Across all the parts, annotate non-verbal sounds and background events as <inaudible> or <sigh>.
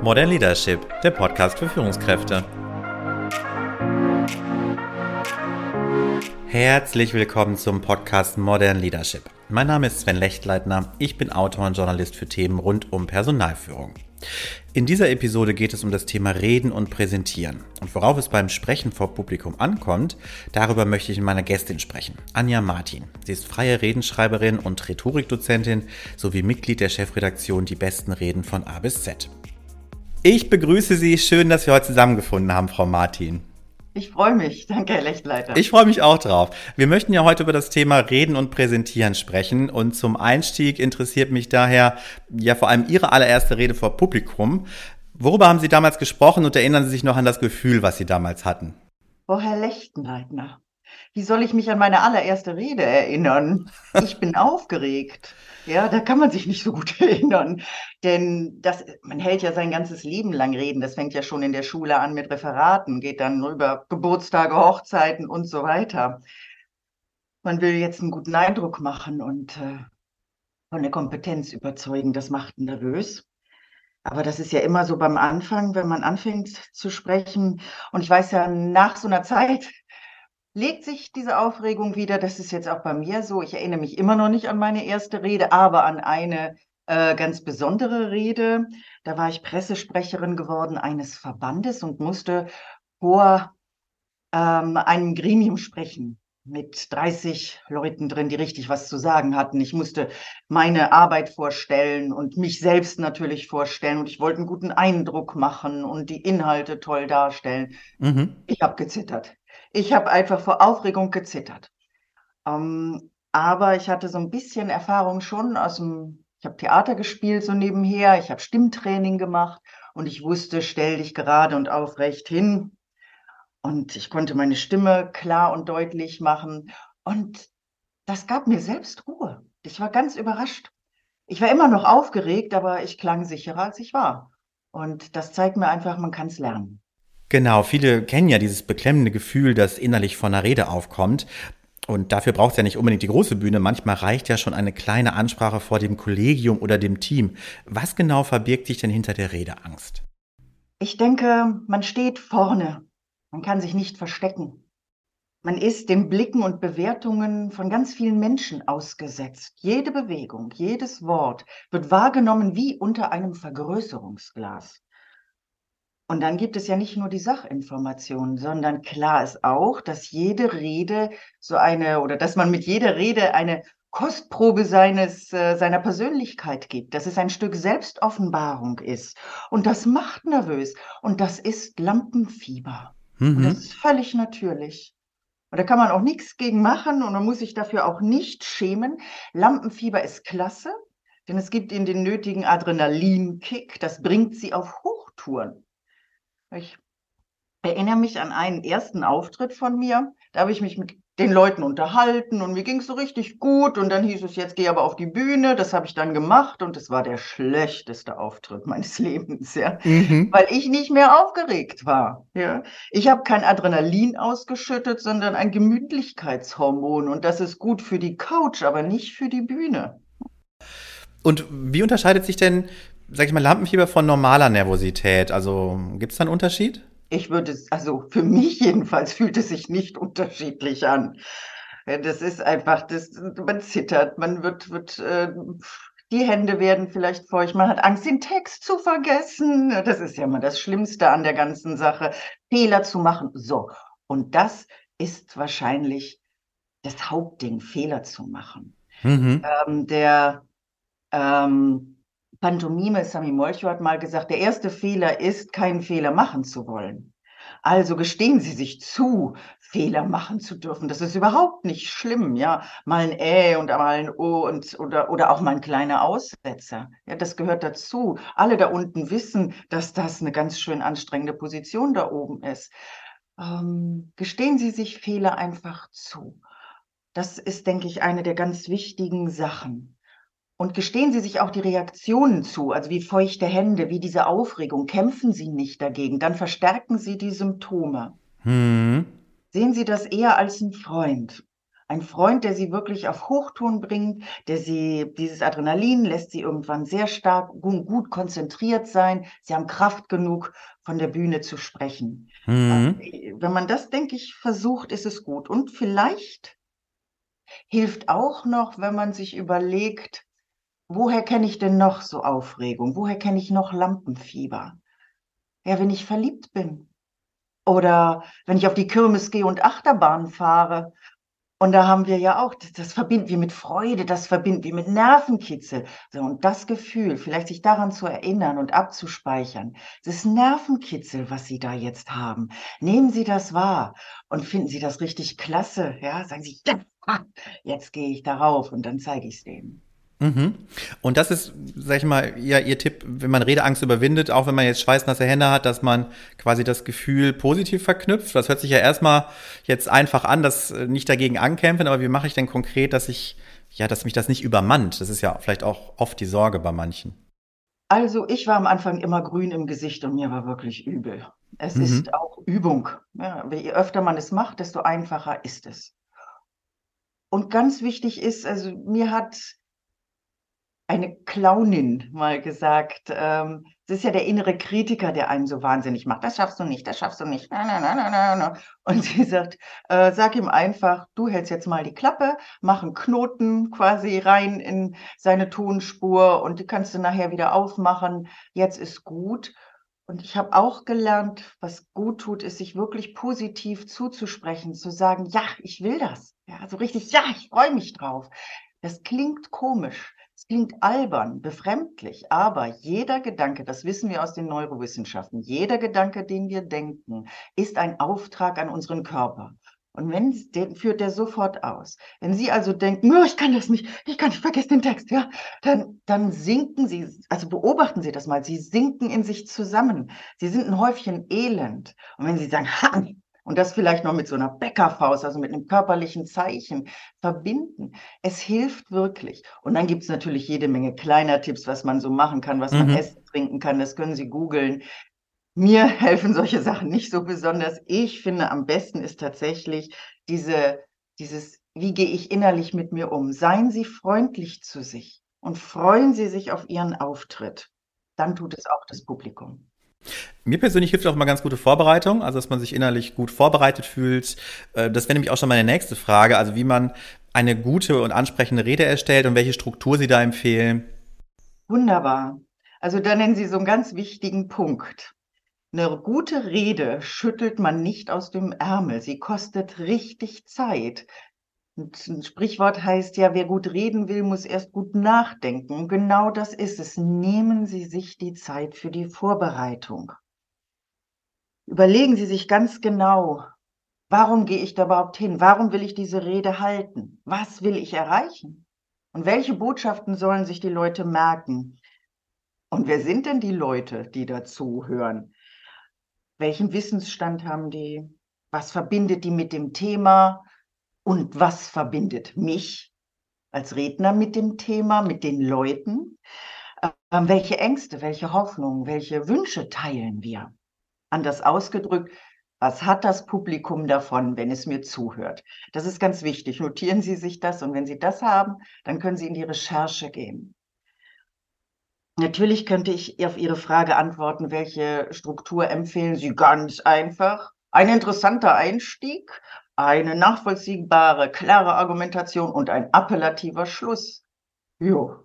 Modern Leadership, der Podcast für Führungskräfte. Herzlich willkommen zum Podcast Modern Leadership. Mein Name ist Sven Lechtleitner, ich bin Autor und Journalist für Themen rund um Personalführung. In dieser Episode geht es um das Thema Reden und Präsentieren. Und worauf es beim Sprechen vor Publikum ankommt, darüber möchte ich mit meiner Gästin sprechen, Anja Martin. Sie ist freie Redenschreiberin und Rhetorikdozentin sowie Mitglied der Chefredaktion Die besten Reden von A bis Z. Ich begrüße Sie. Schön, dass wir heute zusammengefunden haben, Frau Martin. Ich freue mich. Danke, Herr Lechtleiter. Ich freue mich auch drauf. Wir möchten ja heute über das Thema Reden und Präsentieren sprechen. Und zum Einstieg interessiert mich daher ja vor allem Ihre allererste Rede vor Publikum. Worüber haben Sie damals gesprochen und erinnern Sie sich noch an das Gefühl, was Sie damals hatten? Oh, Herr Lechtenleitner, wie soll ich mich an meine allererste Rede erinnern? Ich bin <laughs> aufgeregt. Ja, da kann man sich nicht so gut <laughs> erinnern. Denn das, man hält ja sein ganzes Leben lang Reden. Das fängt ja schon in der Schule an mit Referaten, geht dann über Geburtstage, Hochzeiten und so weiter. Man will jetzt einen guten Eindruck machen und äh, von der Kompetenz überzeugen. Das macht nervös. Aber das ist ja immer so beim Anfang, wenn man anfängt zu sprechen. Und ich weiß ja, nach so einer Zeit legt sich diese Aufregung wieder. Das ist jetzt auch bei mir so. Ich erinnere mich immer noch nicht an meine erste Rede, aber an eine äh, ganz besondere Rede. Da war ich Pressesprecherin geworden eines Verbandes und musste vor ähm, einem Gremium sprechen mit 30 Leuten drin, die richtig was zu sagen hatten. Ich musste meine Arbeit vorstellen und mich selbst natürlich vorstellen und ich wollte einen guten Eindruck machen und die Inhalte toll darstellen. Mhm. Ich habe gezittert. Ich habe einfach vor Aufregung gezittert. Ähm, aber ich hatte so ein bisschen Erfahrung schon aus dem, ich habe Theater gespielt so nebenher, ich habe Stimmtraining gemacht und ich wusste, stell dich gerade und aufrecht hin. Und ich konnte meine Stimme klar und deutlich machen. Und das gab mir selbst Ruhe. Ich war ganz überrascht. Ich war immer noch aufgeregt, aber ich klang sicherer, als ich war. Und das zeigt mir einfach, man kann es lernen. Genau, viele kennen ja dieses beklemmende Gefühl, das innerlich von einer Rede aufkommt. Und dafür braucht es ja nicht unbedingt die große Bühne. Manchmal reicht ja schon eine kleine Ansprache vor dem Kollegium oder dem Team. Was genau verbirgt sich denn hinter der Redeangst? Ich denke, man steht vorne. Man kann sich nicht verstecken. Man ist den Blicken und Bewertungen von ganz vielen Menschen ausgesetzt. Jede Bewegung, jedes Wort wird wahrgenommen wie unter einem Vergrößerungsglas. Und dann gibt es ja nicht nur die Sachinformationen, sondern klar ist auch, dass jede Rede so eine oder dass man mit jeder Rede eine Kostprobe seines, äh, seiner Persönlichkeit gibt, dass es ein Stück Selbstoffenbarung ist. Und das macht nervös. Und das ist Lampenfieber. Mhm. Und das ist völlig natürlich. Und da kann man auch nichts gegen machen und man muss sich dafür auch nicht schämen. Lampenfieber ist klasse, denn es gibt ihnen den nötigen Adrenalinkick. Das bringt sie auf Hochtouren. Ich erinnere mich an einen ersten Auftritt von mir. Da habe ich mich mit den Leuten unterhalten und mir ging es so richtig gut. Und dann hieß es, jetzt geh aber auf die Bühne. Das habe ich dann gemacht und es war der schlechteste Auftritt meines <laughs> Lebens, ja. Mhm. Weil ich nicht mehr aufgeregt war. Ja. Ich habe kein Adrenalin ausgeschüttet, sondern ein Gemütlichkeitshormon. Und das ist gut für die Couch, aber nicht für die Bühne. Und wie unterscheidet sich denn sag ich mal, Lampenfieber von normaler Nervosität? Also gibt es da einen Unterschied? Ich würde also für mich jedenfalls fühlt es sich nicht unterschiedlich an. Das ist einfach, das, man zittert, man wird, wird äh, die Hände werden vielleicht feucht, man hat Angst, den Text zu vergessen. Das ist ja mal das Schlimmste an der ganzen Sache, Fehler zu machen. So, und das ist wahrscheinlich das Hauptding, Fehler zu machen. Mhm. Ähm, der ähm, Pantomime, Sami Molcho hat mal gesagt, der erste Fehler ist, keinen Fehler machen zu wollen. Also gestehen Sie sich zu, Fehler machen zu dürfen. Das ist überhaupt nicht schlimm, ja. Mal ein Ä und mal ein O und, oder, oder auch mal ein kleiner Aussetzer. Ja, das gehört dazu. Alle da unten wissen, dass das eine ganz schön anstrengende Position da oben ist. Ähm, gestehen Sie sich Fehler einfach zu. Das ist, denke ich, eine der ganz wichtigen Sachen. Und gestehen Sie sich auch die Reaktionen zu, also wie feuchte Hände, wie diese Aufregung. Kämpfen Sie nicht dagegen, dann verstärken Sie die Symptome. Hm. Sehen Sie das eher als ein Freund, Ein Freund, der sie wirklich auf Hochton bringt, der sie, dieses Adrenalin lässt sie irgendwann sehr stark, gut, konzentriert sein. Sie haben Kraft genug, von der Bühne zu sprechen. Mhm. Wenn man das, denke ich, versucht, ist es gut. Und vielleicht hilft auch noch, wenn man sich überlegt, woher kenne ich denn noch so Aufregung? Woher kenne ich noch Lampenfieber? Ja, wenn ich verliebt bin. Oder wenn ich auf die Kirmes gehe und Achterbahn fahre. Und da haben wir ja auch, das, das verbinden wir mit Freude, das verbinden wir mit Nervenkitzel. So, und das Gefühl, vielleicht sich daran zu erinnern und abzuspeichern, das Nervenkitzel, was Sie da jetzt haben, nehmen Sie das wahr und finden Sie das richtig klasse. Ja, sagen Sie, jetzt gehe ich darauf und dann zeige ich es denen. Mhm. Und das ist, sag ich mal, ja, Ihr Tipp, wenn man Redeangst überwindet, auch wenn man jetzt schweißnasse Hände hat, dass man quasi das Gefühl positiv verknüpft. Das hört sich ja erstmal jetzt einfach an, dass äh, nicht dagegen ankämpfen, aber wie mache ich denn konkret, dass ich, ja, dass mich das nicht übermannt? Das ist ja vielleicht auch oft die Sorge bei manchen. Also ich war am Anfang immer grün im Gesicht und mir war wirklich übel. Es mhm. ist auch Übung. Ja, je öfter man es macht, desto einfacher ist es. Und ganz wichtig ist, also mir hat eine Clownin mal gesagt, ähm, das ist ja der innere Kritiker, der einen so wahnsinnig macht. Das schaffst du nicht, das schaffst du nicht. Na, na, na, na, na. Und sie sagt, äh, sag ihm einfach, du hältst jetzt mal die Klappe, mach einen Knoten quasi rein in seine Tonspur und die kannst du nachher wieder aufmachen. Jetzt ist gut. Und ich habe auch gelernt, was gut tut, ist, sich wirklich positiv zuzusprechen, zu sagen, ja, ich will das. Ja, so richtig, ja, ich freue mich drauf. Das klingt komisch. Es klingt albern, befremdlich, aber jeder Gedanke, das wissen wir aus den Neurowissenschaften, jeder Gedanke, den wir denken, ist ein Auftrag an unseren Körper. Und wenn, den führt der sofort aus. Wenn Sie also denken, oh, ich kann das nicht, ich kann nicht, vergessen den Text, ja, dann, dann sinken Sie, also beobachten Sie das mal, Sie sinken in sich zusammen. Sie sind ein Häufchen Elend. Und wenn Sie sagen, ha, und das vielleicht noch mit so einer Bäckerfaust, also mit einem körperlichen Zeichen verbinden. Es hilft wirklich. Und dann gibt es natürlich jede Menge kleiner Tipps, was man so machen kann, was mhm. man essen, trinken kann. Das können Sie googeln. Mir <laughs> helfen solche Sachen nicht so besonders. Ich finde, am besten ist tatsächlich diese, dieses, wie gehe ich innerlich mit mir um? Seien Sie freundlich zu sich und freuen Sie sich auf Ihren Auftritt. Dann tut es auch das Publikum. Mir persönlich hilft auch mal ganz gute Vorbereitung, also dass man sich innerlich gut vorbereitet fühlt. Äh, das wäre nämlich auch schon meine nächste Frage, also wie man eine gute und ansprechende Rede erstellt und welche Struktur Sie da empfehlen. Wunderbar. Also da nennen Sie so einen ganz wichtigen Punkt. Eine gute Rede schüttelt man nicht aus dem Ärmel. Sie kostet richtig Zeit. Ein Sprichwort heißt ja, wer gut reden will, muss erst gut nachdenken. Genau das ist es. Nehmen Sie sich die Zeit für die Vorbereitung. Überlegen Sie sich ganz genau, warum gehe ich da überhaupt hin? Warum will ich diese Rede halten? Was will ich erreichen? Und welche Botschaften sollen sich die Leute merken? Und wer sind denn die Leute, die dazu hören? Welchen Wissensstand haben die? Was verbindet die mit dem Thema? Und was verbindet mich als Redner mit dem Thema, mit den Leuten? Ähm, welche Ängste, welche Hoffnungen, welche Wünsche teilen wir? Anders ausgedrückt, was hat das Publikum davon, wenn es mir zuhört? Das ist ganz wichtig. Notieren Sie sich das und wenn Sie das haben, dann können Sie in die Recherche gehen. Natürlich könnte ich auf Ihre Frage antworten, welche Struktur empfehlen Sie ganz einfach. Ein interessanter Einstieg, eine nachvollziehbare, klare Argumentation und ein appellativer Schluss. Jo,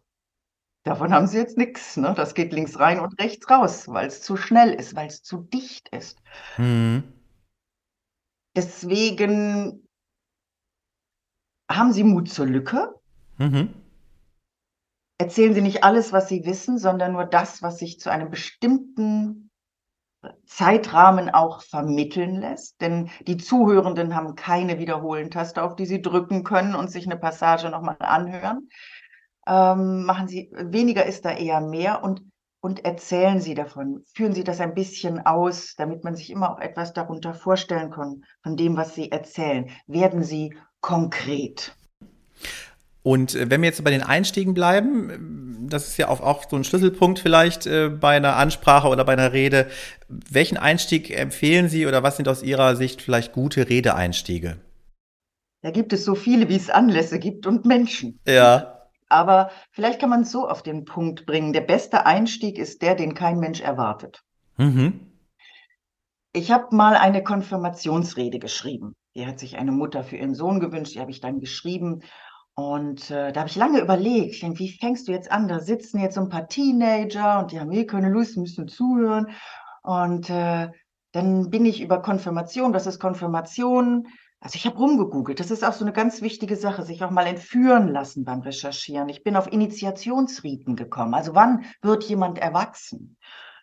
davon haben Sie jetzt nichts. Ne? Das geht links rein und rechts raus, weil es zu schnell ist, weil es zu dicht ist. Mhm. Deswegen haben Sie Mut zur Lücke. Mhm. Erzählen Sie nicht alles, was Sie wissen, sondern nur das, was sich zu einem bestimmten Zeitrahmen auch vermitteln lässt, denn die Zuhörenden haben keine Wiederholen-Taste, auf die sie drücken können und sich eine Passage nochmal anhören. Ähm, machen Sie, weniger ist da eher mehr und, und erzählen Sie davon. Führen Sie das ein bisschen aus, damit man sich immer auch etwas darunter vorstellen kann, von dem, was Sie erzählen. Werden Sie konkret. Und äh, wenn wir jetzt bei den Einstiegen bleiben, das ist ja auch, auch so ein Schlüsselpunkt vielleicht äh, bei einer Ansprache oder bei einer Rede. Welchen Einstieg empfehlen Sie oder was sind aus Ihrer Sicht vielleicht gute Redeeinstiege? Da gibt es so viele, wie es Anlässe gibt und Menschen. Ja. Aber vielleicht kann man es so auf den Punkt bringen. Der beste Einstieg ist der, den kein Mensch erwartet. Mhm. Ich habe mal eine Konfirmationsrede geschrieben. Die hat sich eine Mutter für ihren Sohn gewünscht, die habe ich dann geschrieben. Und äh, da habe ich lange überlegt, ich denk, wie fängst du jetzt an? Da sitzen jetzt so ein paar Teenager und die haben eh keine Lust, müssen zuhören. Und äh, dann bin ich über Konfirmation, was ist Konfirmation? Also ich habe rumgegoogelt. Das ist auch so eine ganz wichtige Sache, sich auch mal entführen lassen beim Recherchieren. Ich bin auf Initiationsriten gekommen. Also wann wird jemand erwachsen?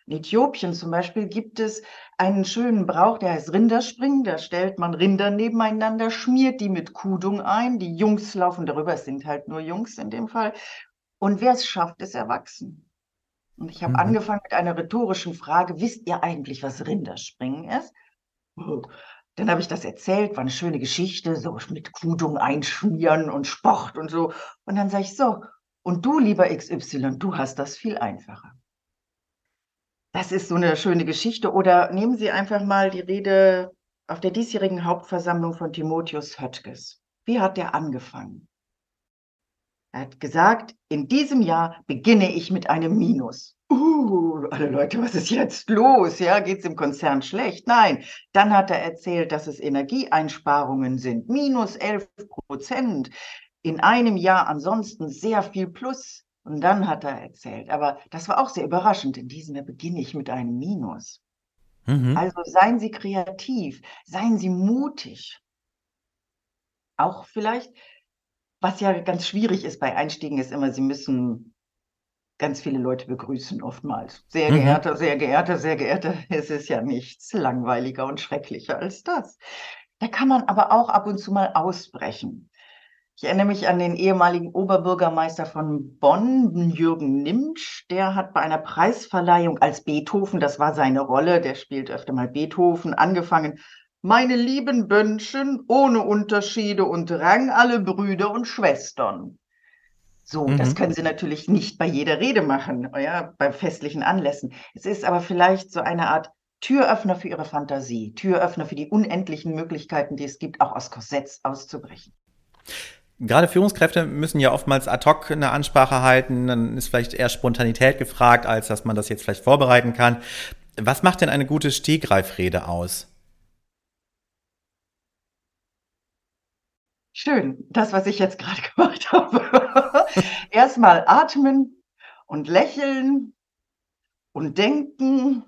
In Äthiopien zum Beispiel gibt es einen schönen Brauch, der heißt Rinderspringen. Da stellt man Rinder nebeneinander, schmiert die mit Kudung ein. Die Jungs laufen darüber, es sind halt nur Jungs in dem Fall. Und wer es schafft, ist erwachsen. Und ich habe Mhm. angefangen mit einer rhetorischen Frage, wisst ihr eigentlich, was Rinderspringen ist? Oh. Dann habe ich das erzählt, war eine schöne Geschichte, so mit Kudung einschmieren und Sport und so. Und dann sage ich so, und du, lieber XY, du hast das viel einfacher. Das ist so eine schöne Geschichte. Oder nehmen Sie einfach mal die Rede auf der diesjährigen Hauptversammlung von Timotheus Höttges. Wie hat der angefangen? Er hat gesagt, in diesem Jahr beginne ich mit einem Minus. Uh, alle Leute, was ist jetzt los? Ja, geht's im Konzern schlecht? Nein. Dann hat er erzählt, dass es Energieeinsparungen sind. Minus 11 Prozent. In einem Jahr ansonsten sehr viel Plus. Und dann hat er erzählt, aber das war auch sehr überraschend. In diesem Jahr beginne ich mit einem Minus. Mhm. Also seien Sie kreativ, seien Sie mutig. Auch vielleicht, was ja ganz schwierig ist bei Einstiegen, ist immer, Sie müssen ganz viele Leute begrüßen, oftmals. Sehr Mhm. geehrter, sehr geehrter, sehr geehrter. Es ist ja nichts langweiliger und schrecklicher als das. Da kann man aber auch ab und zu mal ausbrechen. Ich erinnere mich an den ehemaligen Oberbürgermeister von Bonn, Jürgen Nimsch. Der hat bei einer Preisverleihung als Beethoven, das war seine Rolle, der spielt öfter mal Beethoven, angefangen. Meine lieben Bönchen, ohne Unterschiede und Rang, alle Brüder und Schwestern. So, das Mhm. können Sie natürlich nicht bei jeder Rede machen, ja, bei festlichen Anlässen. Es ist aber vielleicht so eine Art Türöffner für Ihre Fantasie, Türöffner für die unendlichen Möglichkeiten, die es gibt, auch aus Korsetts auszubrechen. Gerade Führungskräfte müssen ja oftmals ad hoc eine Ansprache halten. Dann ist vielleicht eher Spontanität gefragt, als dass man das jetzt vielleicht vorbereiten kann. Was macht denn eine gute Stegreifrede aus? Schön, das, was ich jetzt gerade <laughs> gemacht habe. Erstmal atmen und lächeln und denken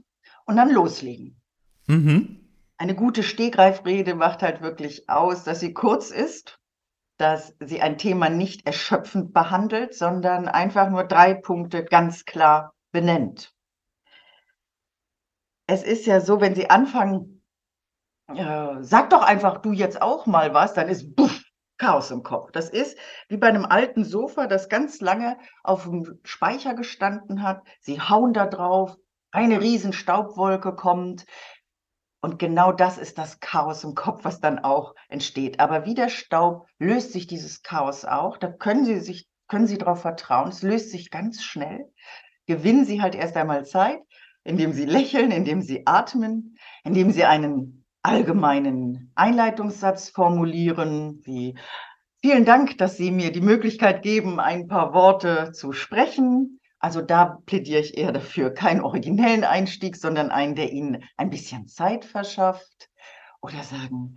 und dann loslegen. Mhm. Eine gute Stegreifrede macht halt wirklich aus, dass sie kurz ist, dass sie ein Thema nicht erschöpfend behandelt, sondern einfach nur drei Punkte ganz klar benennt. Es ist ja so, wenn Sie anfangen, äh, sag doch einfach du jetzt auch mal was, dann ist buff, Chaos im Kopf. Das ist wie bei einem alten Sofa, das ganz lange auf dem Speicher gestanden hat. Sie hauen da drauf, eine riesen Staubwolke kommt. Und genau das ist das Chaos im Kopf, was dann auch entsteht. Aber wie der Staub löst sich dieses Chaos auch. Da können Sie sich, können Sie darauf vertrauen. Es löst sich ganz schnell. Gewinnen Sie halt erst einmal Zeit, indem Sie lächeln, indem Sie atmen, indem Sie einen allgemeinen Einleitungssatz formulieren, wie vielen Dank, dass Sie mir die Möglichkeit geben, ein paar Worte zu sprechen. Also da plädiere ich eher dafür, keinen originellen Einstieg, sondern einen, der Ihnen ein bisschen Zeit verschafft. Oder sagen,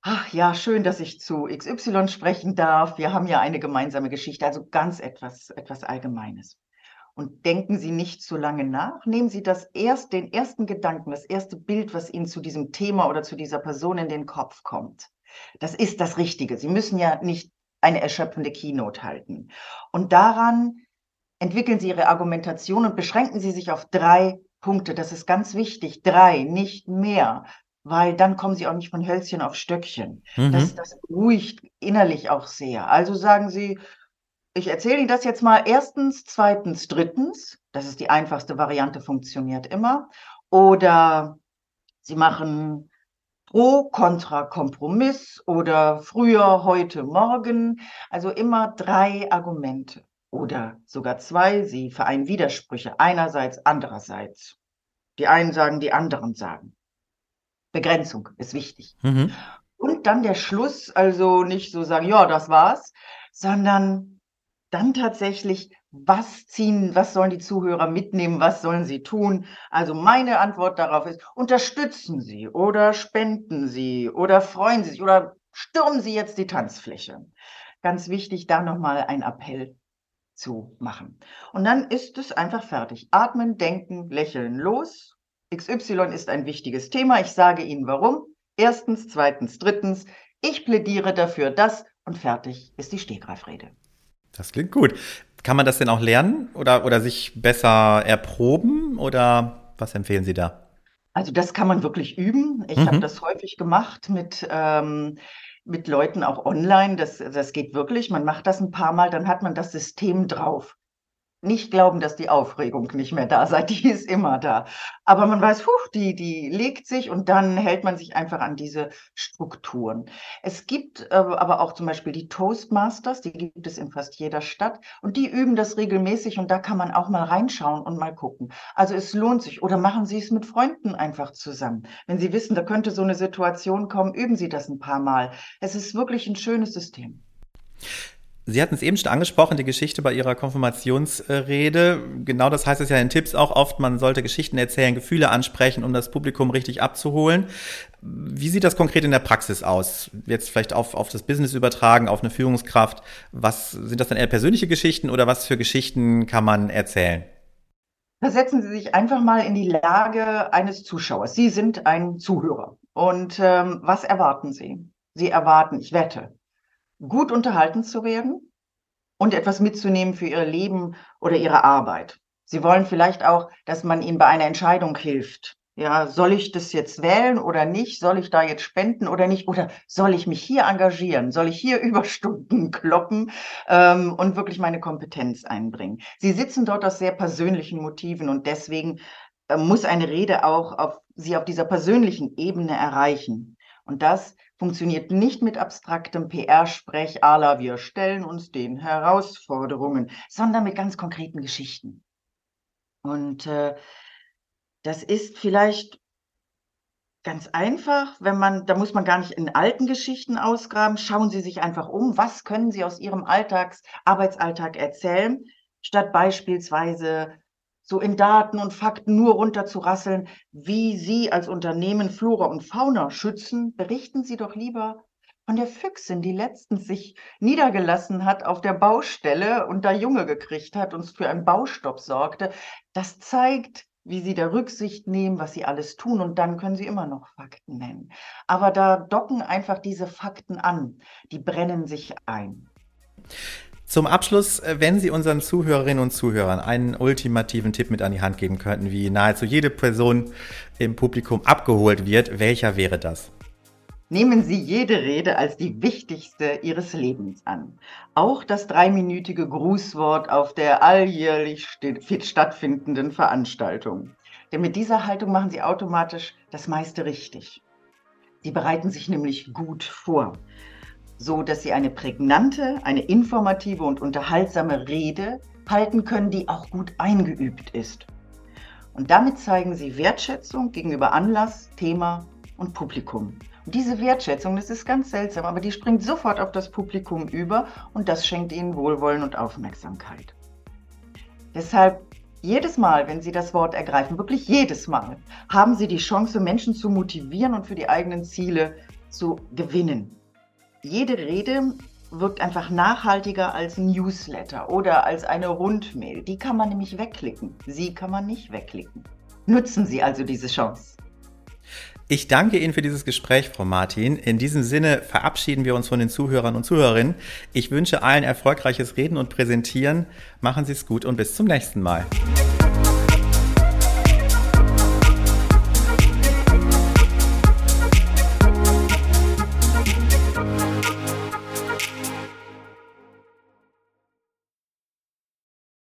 ach ja, schön, dass ich zu XY sprechen darf. Wir haben ja eine gemeinsame Geschichte, also ganz etwas, etwas Allgemeines. Und denken Sie nicht zu lange nach. Nehmen Sie das erst, den ersten Gedanken, das erste Bild, was Ihnen zu diesem Thema oder zu dieser Person in den Kopf kommt. Das ist das Richtige. Sie müssen ja nicht eine erschöpfende Keynote halten. Und daran entwickeln Sie Ihre Argumentation und beschränken Sie sich auf drei Punkte. Das ist ganz wichtig. Drei, nicht mehr. Weil dann kommen Sie auch nicht von Hölzchen auf Stöckchen. Mhm. Das, das beruhigt innerlich auch sehr. Also sagen Sie, ich erzähle Ihnen das jetzt mal erstens, zweitens, drittens. Das ist die einfachste Variante, funktioniert immer. Oder Sie machen Pro, Contra, Kompromiss oder früher, heute, morgen. Also immer drei Argumente oder sogar zwei. Sie vereinen Widersprüche einerseits, andererseits. Die einen sagen, die anderen sagen. Begrenzung ist wichtig. Mhm. Und dann der Schluss, also nicht so sagen, ja, das war's, sondern dann tatsächlich, was ziehen, was sollen die Zuhörer mitnehmen, was sollen sie tun? Also meine Antwort darauf ist, unterstützen Sie oder spenden Sie oder freuen Sie sich oder stürmen Sie jetzt die Tanzfläche. Ganz wichtig, da nochmal ein Appell zu machen. Und dann ist es einfach fertig. Atmen, denken, lächeln, los. XY ist ein wichtiges Thema. Ich sage Ihnen warum. Erstens, zweitens, drittens. Ich plädiere dafür, das und fertig ist die Stegreifrede. Das klingt gut. Kann man das denn auch lernen oder, oder sich besser erproben oder was empfehlen Sie da? Also das kann man wirklich üben. Ich mhm. habe das häufig gemacht mit ähm, mit Leuten auch online. Das, das geht wirklich. Man macht das ein paar Mal, dann hat man das System drauf nicht glauben, dass die Aufregung nicht mehr da sei. <laughs> Die ist immer da. Aber man weiß, puh, die, die legt sich und dann hält man sich einfach an diese Strukturen. Es gibt äh, aber auch zum Beispiel die Toastmasters, die gibt es in fast jeder Stadt und die üben das regelmäßig und da kann man auch mal reinschauen und mal gucken. Also es lohnt sich. Oder machen Sie es mit Freunden einfach zusammen. Wenn Sie wissen, da könnte so eine Situation kommen, üben Sie das ein paar Mal. Es ist wirklich ein schönes System. Sie hatten es eben schon angesprochen, die Geschichte bei Ihrer Konfirmationsrede. Genau das heißt es ja in Tipps auch oft, man sollte Geschichten erzählen, Gefühle ansprechen, um das Publikum richtig abzuholen. Wie sieht das konkret in der Praxis aus? Jetzt vielleicht auf, auf das Business übertragen, auf eine Führungskraft. Was sind das dann eher persönliche Geschichten oder was für Geschichten kann man erzählen? Versetzen Sie sich einfach mal in die Lage eines Zuschauers. Sie sind ein Zuhörer. Und ähm, was erwarten Sie? Sie erwarten, ich wette, gut unterhalten zu werden und etwas mitzunehmen für ihr Leben oder ihre Arbeit. Sie wollen vielleicht auch, dass man ihnen bei einer Entscheidung hilft. Ja, soll ich das jetzt wählen oder nicht? Soll ich da jetzt spenden oder nicht? Oder soll ich mich hier engagieren? Soll ich hier <laughs> Überstunden kloppen ähm, und wirklich meine Kompetenz einbringen? Sie sitzen dort aus sehr persönlichen Motiven und deswegen äh, muss eine Rede auch auf, sie auf dieser persönlichen Ebene erreichen. Und das funktioniert nicht mit abstraktem PR-Sprech la wir stellen uns den Herausforderungen, sondern mit ganz konkreten Geschichten. Und äh, das ist vielleicht ganz einfach, wenn man, da muss man gar nicht in alten Geschichten ausgraben. Schauen Sie sich einfach um, was können Sie aus Ihrem Alltags, Arbeitsalltag erzählen, statt beispielsweise so in Daten und Fakten nur runterzurasseln, wie Sie als Unternehmen Flora und Fauna schützen, berichten Sie doch lieber von der Füchsin, die letztens sich niedergelassen hat auf der Baustelle und da Junge gekriegt hat und für einen Baustopp sorgte. Das zeigt, wie sie da Rücksicht nehmen, was sie alles tun und dann können sie immer noch Fakten nennen. Aber da docken einfach diese Fakten an, die brennen sich ein. Zum Abschluss, äh, wenn Sie unseren Zuhörerinnen und Zuhörern einen ultimativen Tipp mit an die Hand geben könnten, wie nahezu jede Person im Publikum abgeholt wird, welcher wäre das? Nehmen Sie jede Rede als die wichtigste Ihres Lebens an. Auch das dreiminütige Grußwort auf der alljährlich stattfindenden Veranstaltung. Denn mit dieser Haltung machen Sie automatisch das meiste richtig. Sie bereiten sich nämlich gut vor so dass sie eine prägnante, eine informative und unterhaltsame Rede halten können, die auch gut eingeübt ist. Und damit zeigen sie Wertschätzung gegenüber Anlass, Thema und Publikum. Und diese Wertschätzung, das ist ganz seltsam, aber die springt sofort auf das Publikum über und das schenkt ihnen Wohlwollen und Aufmerksamkeit. Deshalb jedes Mal, wenn Sie das Wort ergreifen, wirklich jedes Mal, haben Sie die Chance, Menschen zu motivieren und für die eigenen Ziele zu gewinnen jede Rede wirkt einfach nachhaltiger als ein Newsletter oder als eine Rundmail. Die kann man nämlich wegklicken. Sie kann man nicht wegklicken. Nutzen Sie also diese Chance. Ich danke Ihnen für dieses Gespräch, Frau Martin. In diesem Sinne verabschieden wir uns von den Zuhörern und Zuhörerinnen. Ich wünsche allen erfolgreiches Reden und Präsentieren. Machen Sie es gut und bis zum nächsten Mal.